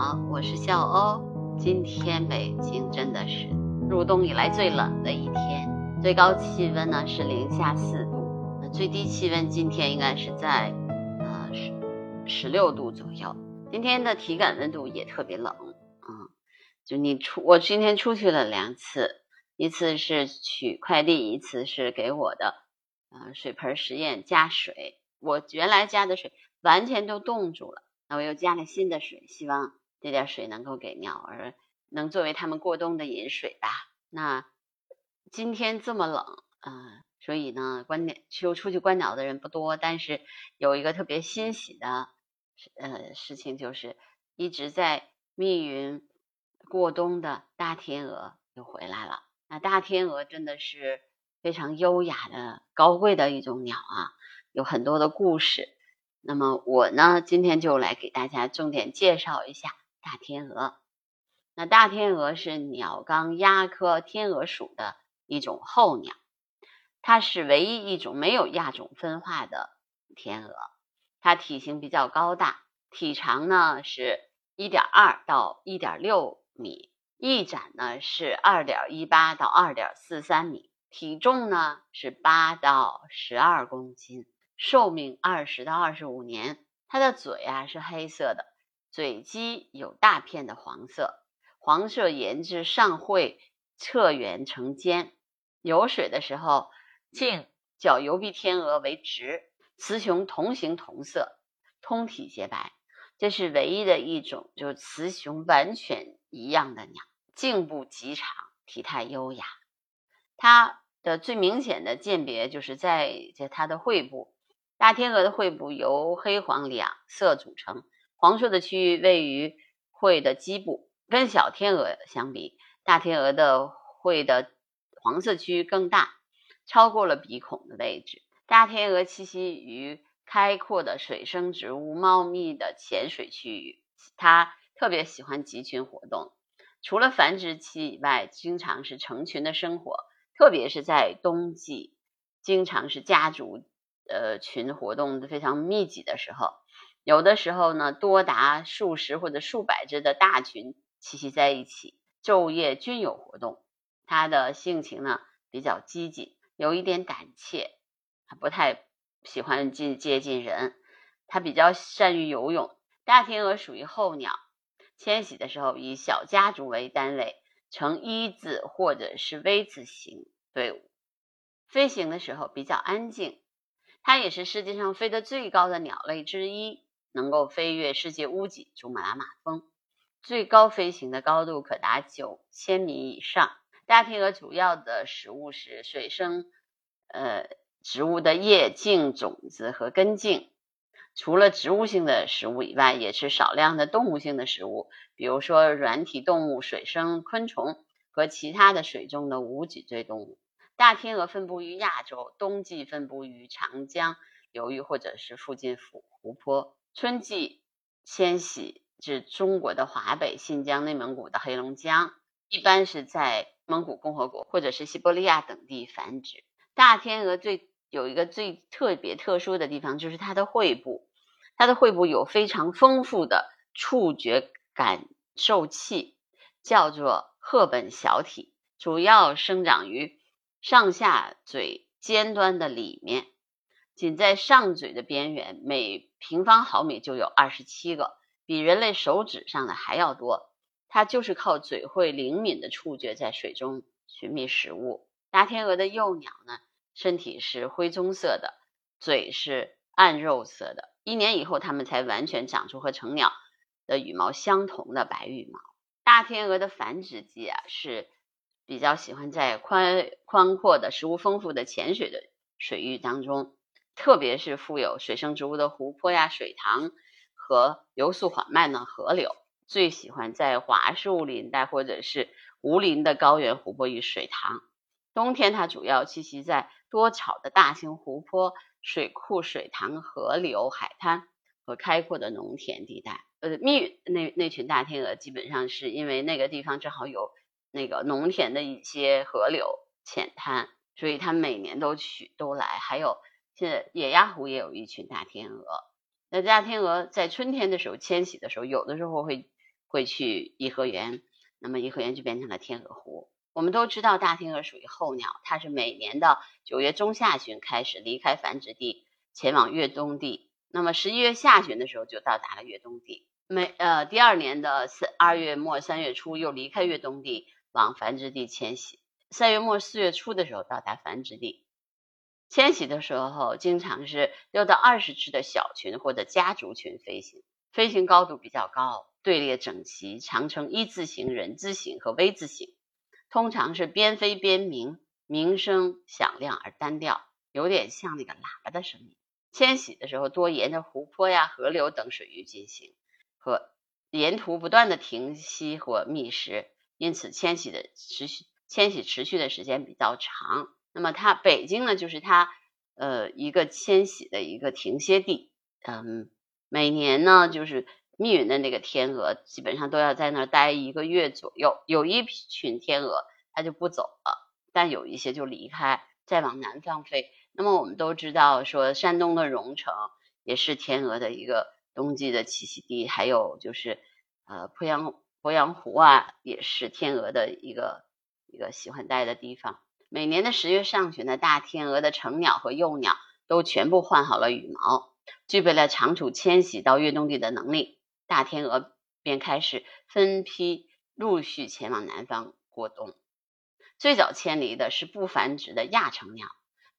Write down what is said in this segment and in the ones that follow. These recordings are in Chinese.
好，我是笑欧。今天北京真的是入冬以来最冷的一天，最高气温呢是零下四度，最低气温今天应该是在呃十十六度左右。今天的体感温度也特别冷，嗯，就你出我今天出去了两次，一次是取快递，一次是给我的呃水盆实验加水，我原来加的水完全都冻住了。那我又加了新的水，希望这点水能够给鸟儿，能作为它们过冬的饮水吧。那今天这么冷，嗯，所以呢，观鸟就出去观鸟的人不多。但是有一个特别欣喜的呃事情，就是一直在密云过冬的大天鹅又回来了。那大天鹅真的是非常优雅的、高贵的一种鸟啊，有很多的故事。那么我呢，今天就来给大家重点介绍一下大天鹅。那大天鹅是鸟纲鸦科天鹅属的一种候鸟，它是唯一一种没有亚种分化的天鹅。它体型比较高大，体长呢是1.2到1.6米，翼展呢是2.18到2.43米，体重呢是8到12公斤。寿命二十到二十五年，它的嘴啊是黑色的，嘴基有大片的黄色，黄色沿至上喙侧缘呈尖。有水的时候，颈较疣鼻天鹅为直，雌雄同形同色，通体洁白。这是唯一的一种，就是雌雄完全一样的鸟。颈部极长，体态优雅。它的最明显的鉴别就是在在它的喙部。大天鹅的喙部由黑黄两色组成，黄色的区域位于喙的基部。跟小天鹅相比，大天鹅的喙的黄色区域更大，超过了鼻孔的位置。大天鹅栖息于开阔的水生植物茂密的浅水区域，它特别喜欢集群活动。除了繁殖期以外，经常是成群的生活，特别是在冬季，经常是家族。呃，群活动的非常密集的时候，有的时候呢，多达数十或者数百只的大群栖息在一起，昼夜均有活动。它的性情呢比较积极，有一点胆怯，它不太喜欢近接近人。它比较善于游泳。大天鹅属于候鸟，迁徙的时候以小家族为单位，呈一字或者是 V 字形队伍。飞行的时候比较安静。它也是世界上飞得最高的鸟类之一，能够飞越世界屋脊珠穆朗玛峰，最高飞行的高度可达九千米以上。大天鹅主要的食物是水生呃植物的叶茎、种子和根茎，除了植物性的食物以外，也吃少量的动物性的食物，比如说软体动物、水生昆虫和其他的水中的无脊椎动物。大天鹅分布于亚洲，冬季分布于长江流域或者是附近湖湖泊，春季迁徙至中国的华北、新疆、内蒙古的黑龙江，一般是在蒙古共和国或者是西伯利亚等地繁殖。大天鹅最有一个最特别特殊的地方，就是它的喙部，它的喙部有非常丰富的触觉感受器，叫做赫本小体，主要生长于。上下嘴尖端的里面，仅在上嘴的边缘，每平方毫米就有二十七个，比人类手指上的还要多。它就是靠嘴会灵敏的触觉在水中寻觅食物。大天鹅的幼鸟呢，身体是灰棕色的，嘴是暗肉色的。一年以后，它们才完全长出和成鸟的羽毛相同的白羽毛。大天鹅的繁殖季啊是。比较喜欢在宽宽阔的、食物丰富的浅水的水域当中，特别是富有水生植物的湖泊呀、水塘和流速缓慢的河流。最喜欢在桦树林带或者是无林的高原湖泊与水塘。冬天它主要栖息在多草的大型湖泊、水库、水塘、河流、海滩和开阔的农田地带。呃，密那那群大天鹅基本上是因为那个地方正好有。那个农田的一些河流浅滩，所以它每年都去都来。还有现在野鸭湖也有一群大天鹅。那大天鹅在春天的时候迁徙的时候，有的时候会会去颐和园，那么颐和园就变成了天鹅湖。我们都知道大天鹅属于候鸟，它是每年的九月中下旬开始离开繁殖地，前往越冬地，那么十一月下旬的时候就到达了越冬地。每呃第二年的三二月末三月初又离开越冬地往繁殖地迁徙，三月末四月初的时候到达繁殖地。迁徙的时候经常是六到二十只的小群或者家族群飞行，飞行高度比较高，队列整齐，常称一字形、人字形和 V 字形。通常是边飞边鸣，鸣声响亮而单调，有点像那个喇叭的声音。迁徙的时候多沿着湖泊呀、河流等水域进行。和沿途不断的停息或觅食，因此迁徙的持续迁徙持续的时间比较长。那么它北京呢，就是它呃一个迁徙的一个停歇地。嗯，每年呢，就是密云的那个天鹅基本上都要在那儿待一个月左右。有一群天鹅它就不走了，但有一些就离开，再往南方飞。那么我们都知道，说山东的荣成也是天鹅的一个。冬季的栖息地，还有就是呃鄱阳鄱阳湖啊，也是天鹅的一个一个喜欢待的地方。每年的十月上旬的大天鹅的成鸟和幼鸟都全部换好了羽毛，具备了长途迁徙到越冬地的能力，大天鹅便开始分批陆续前往南方过冬。最早迁离的是不繁殖的亚成鸟，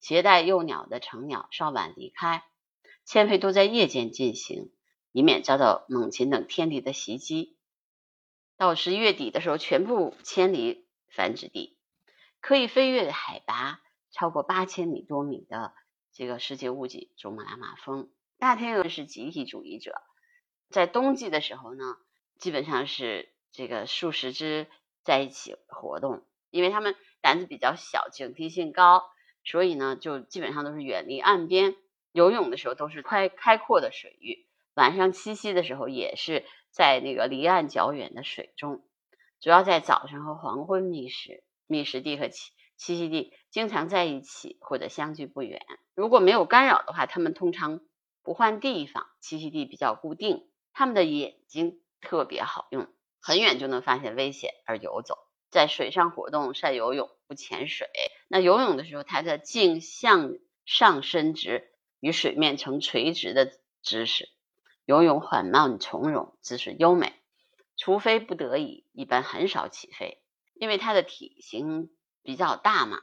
携带幼鸟的成鸟稍晚离开，迁飞都在夜间进行。以免遭到猛禽等天敌的袭击。到十一月底的时候，全部迁离繁殖地。可以飞越海拔超过八千米多米的这个世界屋脊——珠穆朗玛峰。大天鹅是集体主义者，在冬季的时候呢，基本上是这个数十只在一起活动，因为它们胆子比较小，警惕性高，所以呢，就基本上都是远离岸边。游泳的时候都是开开阔的水域。晚上栖息的时候，也是在那个离岸较远的水中，主要在早上和黄昏觅食。觅食地和栖栖息地经常在一起或者相距不远。如果没有干扰的话，它们通常不换地方，栖息地比较固定。它们的眼睛特别好用，很远就能发现危险而游走。在水上活动，善游泳，不潜水。那游泳的时候，它的颈向上伸直，与水面呈垂直的姿势。游泳缓慢从容，姿势优美。除非不得已，一般很少起飞，因为它的体型比较大嘛，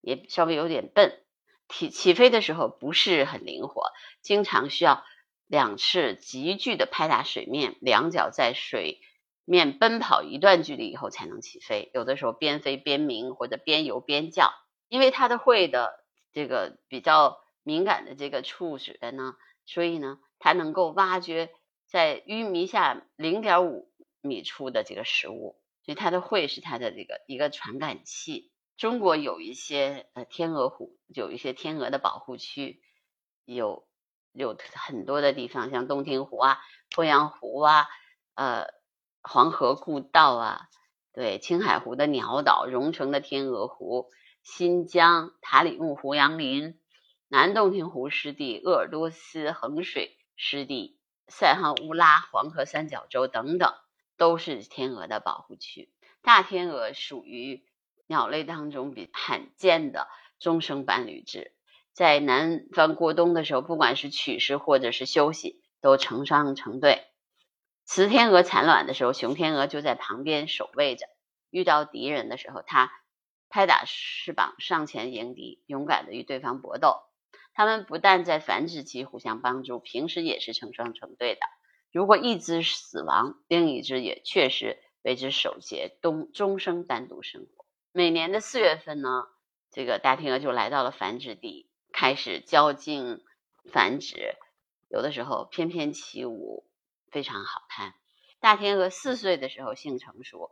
也稍微有点笨。起起飞的时候不是很灵活，经常需要两翅急剧的拍打水面，两脚在水面奔跑一段距离以后才能起飞。有的时候边飞边鸣，或者边游边叫。因为它的喙的这个比较敏感的这个触觉呢，所以呢。它能够挖掘在淤泥下零点五米处的这个食物，所以它的喙是它的这个一个传感器。中国有一些呃天鹅湖，有一些天鹅的保护区，有有很多的地方，像洞庭湖啊、鄱阳湖啊、呃黄河故道啊，对青海湖的鸟岛、荣成的天鹅湖、新疆塔里木湖杨林、南洞庭湖湿地、鄂尔多斯衡水。湿地、塞罕乌拉、黄河三角洲等等，都是天鹅的保护区。大天鹅属于鸟类当中比罕见的终生伴侣制，在南方过冬的时候，不管是取食或者是休息，都成双成对。雌天鹅产卵的时候，雄天鹅就在旁边守卫着。遇到敌人的时候，它拍打翅膀上前迎敌，勇敢的与对方搏斗。它们不但在繁殖期互相帮助，平时也是成双成对的。如果一只死亡，另一只也确实为之守节，终终生单独生活。每年的四月份呢，这个大天鹅就来到了繁殖地，开始交颈繁殖。有的时候翩翩起舞，非常好看。大天鹅四岁的时候性成熟，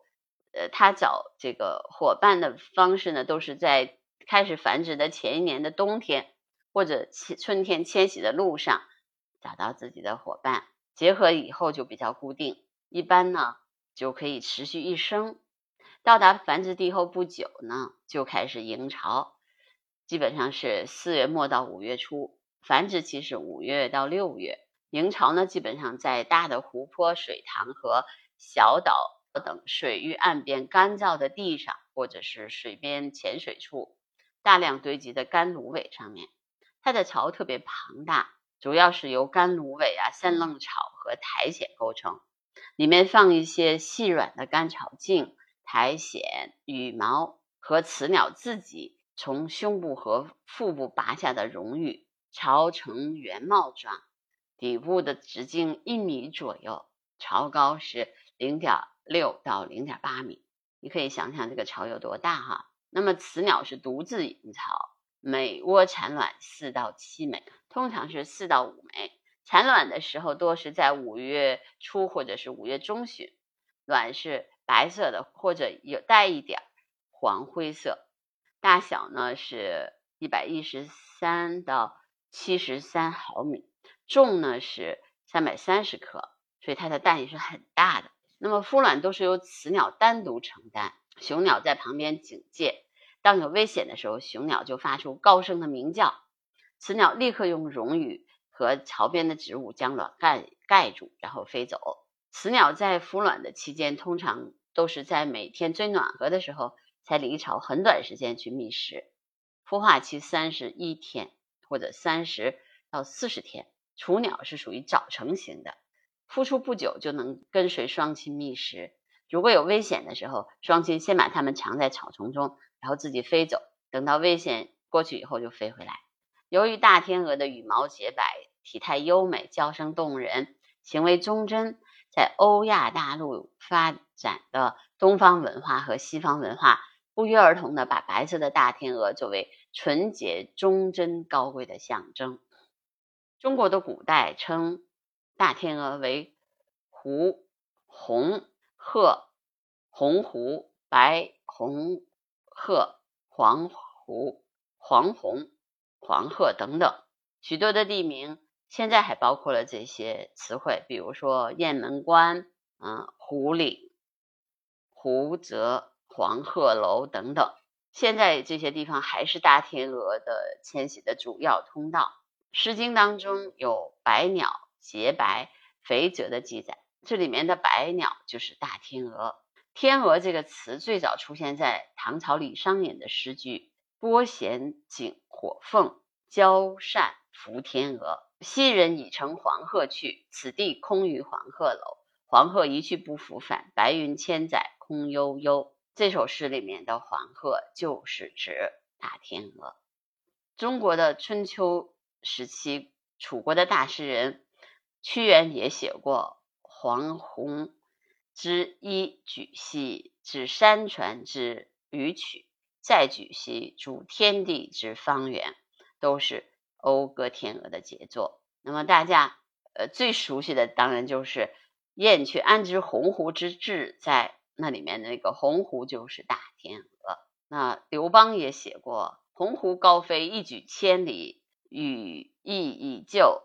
呃，它找这个伙伴的方式呢，都是在开始繁殖的前一年的冬天。或者春天迁徙的路上找到自己的伙伴，结合以后就比较固定，一般呢就可以持续一生。到达繁殖地后不久呢，就开始营巢，基本上是四月末到五月初，繁殖期是五月到六月。营巢呢，基本上在大的湖泊、水塘和小岛等水域岸边干燥的地上，或者是水边浅水处，大量堆积的干芦苇上面。它的巢特别庞大，主要是由干芦苇啊、三棱草和苔藓构成，里面放一些细软的干草茎、苔藓、羽毛和雌鸟自己从胸部和腹部拔下的绒羽，巢呈圆帽状，底部的直径一米左右，巢高是零点六到零点八米。你可以想想这个巢有多大哈。那么雌鸟是独自营巢。每窝产卵四到七枚，通常是四到五枚。产卵的时候多是在五月初或者是五月中旬，卵是白色的或者有带一点黄灰色，大小呢是一百一十三到七十三毫米，重呢是三百三十克，所以它的蛋也是很大的。那么孵卵都是由雌鸟单独承担，雄鸟在旁边警戒。当有危险的时候，雄鸟就发出高声的鸣叫，雌鸟立刻用绒羽和巢边的植物将卵盖盖住，然后飞走。雌鸟在孵卵的期间，通常都是在每天最暖和的时候才离巢很短时间去觅食。孵化期三十一天或者三十到四十天。雏鸟是属于早成型的，孵出不久就能跟随双亲觅食。如果有危险的时候，双亲先把它们藏在草丛中。然后自己飞走，等到危险过去以后就飞回来。由于大天鹅的羽毛洁白、体态优美、叫声动人、行为忠贞，在欧亚大陆发展的东方文化和西方文化不约而同的把白色的大天鹅作为纯洁、忠贞、高贵的象征。中国的古代称大天鹅为狐、红鹤、红狐、白红。鹤、黄狐、黄红、黄鹤等等许多的地名，现在还包括了这些词汇，比如说雁门关、嗯狐岭、湖泽、黄鹤楼等等。现在这些地方还是大天鹅的迁徙的主要通道。《诗经》当中有“百鸟洁白肥泽”的记载，这里面的百鸟就是大天鹅。天鹅这个词最早出现在唐朝李商隐的诗句“拨弦景火凤，交扇拂天鹅。昔人已乘黄鹤去，此地空余黄鹤楼。黄鹤一去不复返，白云千载空悠悠。”这首诗里面的黄鹤就是指大天鹅。中国的春秋时期，楚国的大诗人屈原也写过黄洪。之一举兮，指山川之鱼曲；再举兮，主天地之方圆，都是讴歌天鹅的杰作。那么大家呃最熟悉的当然就是“燕雀安知鸿鹄之志在”，那里面那个鸿鹄就是大天鹅。那刘邦也写过“鸿鹄高飞一举千里，羽翼已就，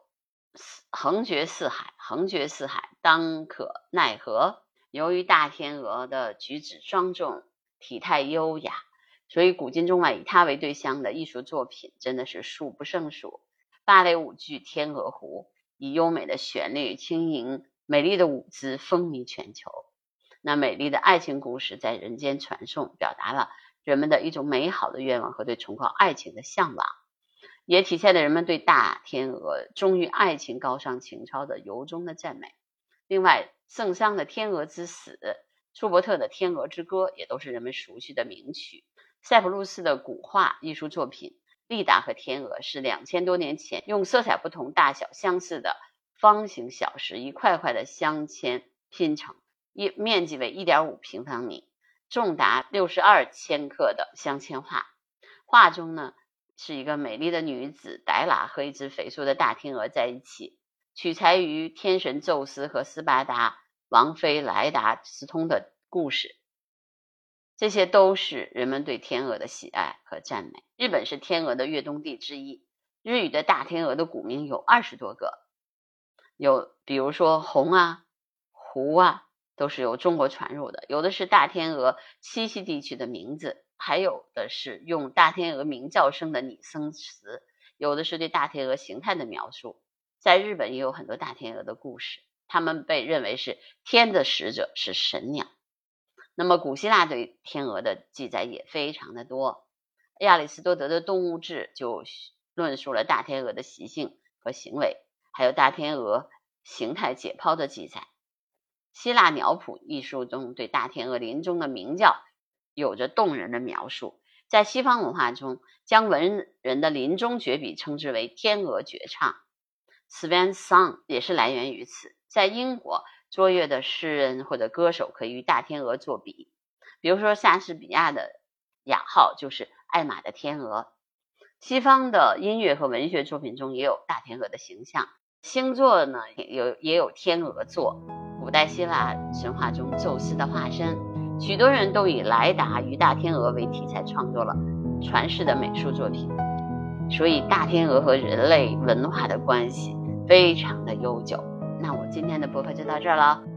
横绝四海。横绝四海，当可奈何？”由于大天鹅的举止庄重、体态优雅，所以古今中外以它为对象的艺术作品真的是数不胜数。芭蕾舞剧《天鹅湖》以优美的旋律、轻盈美丽的舞姿风靡全球。那美丽的爱情故事在人间传颂，表达了人们的一种美好的愿望和对崇高爱情的向往，也体现了人们对大天鹅忠于爱情、高尚情操的由衷的赞美。另外，圣桑的《天鹅之死》，舒伯特的《天鹅之歌》也都是人们熟悉的名曲。塞浦路斯的古画艺术作品《利达和天鹅》是两千多年前用色彩不同、大小相似的方形小石一块块的镶嵌拼成，一面积为一点五平方米，重达六十二千克的镶嵌画。画中呢，是一个美丽的女子黛拉和一只肥硕的大天鹅在一起。取材于天神宙斯和斯巴达王妃莱达斯通的故事，这些都是人们对天鹅的喜爱和赞美。日本是天鹅的越冬地之一，日语的大天鹅的古名有二十多个，有比如说红啊、湖啊，都是由中国传入的；有的是大天鹅栖息地区的名字，还有的是用大天鹅鸣叫声的拟声词，有的是对大天鹅形态的描述。在日本也有很多大天鹅的故事。它们被认为是天的使者，是神鸟。那么古希腊对天鹅的记载也非常的多。亚里士多德的《动物志》就论述了大天鹅的习性和行为，还有大天鹅形态解剖的记载。希腊鸟谱一书中对大天鹅林中的鸣叫有着动人的描述。在西方文化中，将文人的临终绝笔称之为“天鹅绝唱 ”（Swan Song），也是来源于此。在英国，卓越的诗人或者歌手可以与大天鹅作比，比如说莎士比亚的雅号就是艾玛的天鹅。西方的音乐和文学作品中也有大天鹅的形象。星座呢，有也有天鹅座。古代希腊神话中，宙斯的化身。许多人都以莱达与大天鹅为题材创作了传世的美术作品，所以大天鹅和人类文化的关系非常的悠久。那我今天的播客就到这儿了。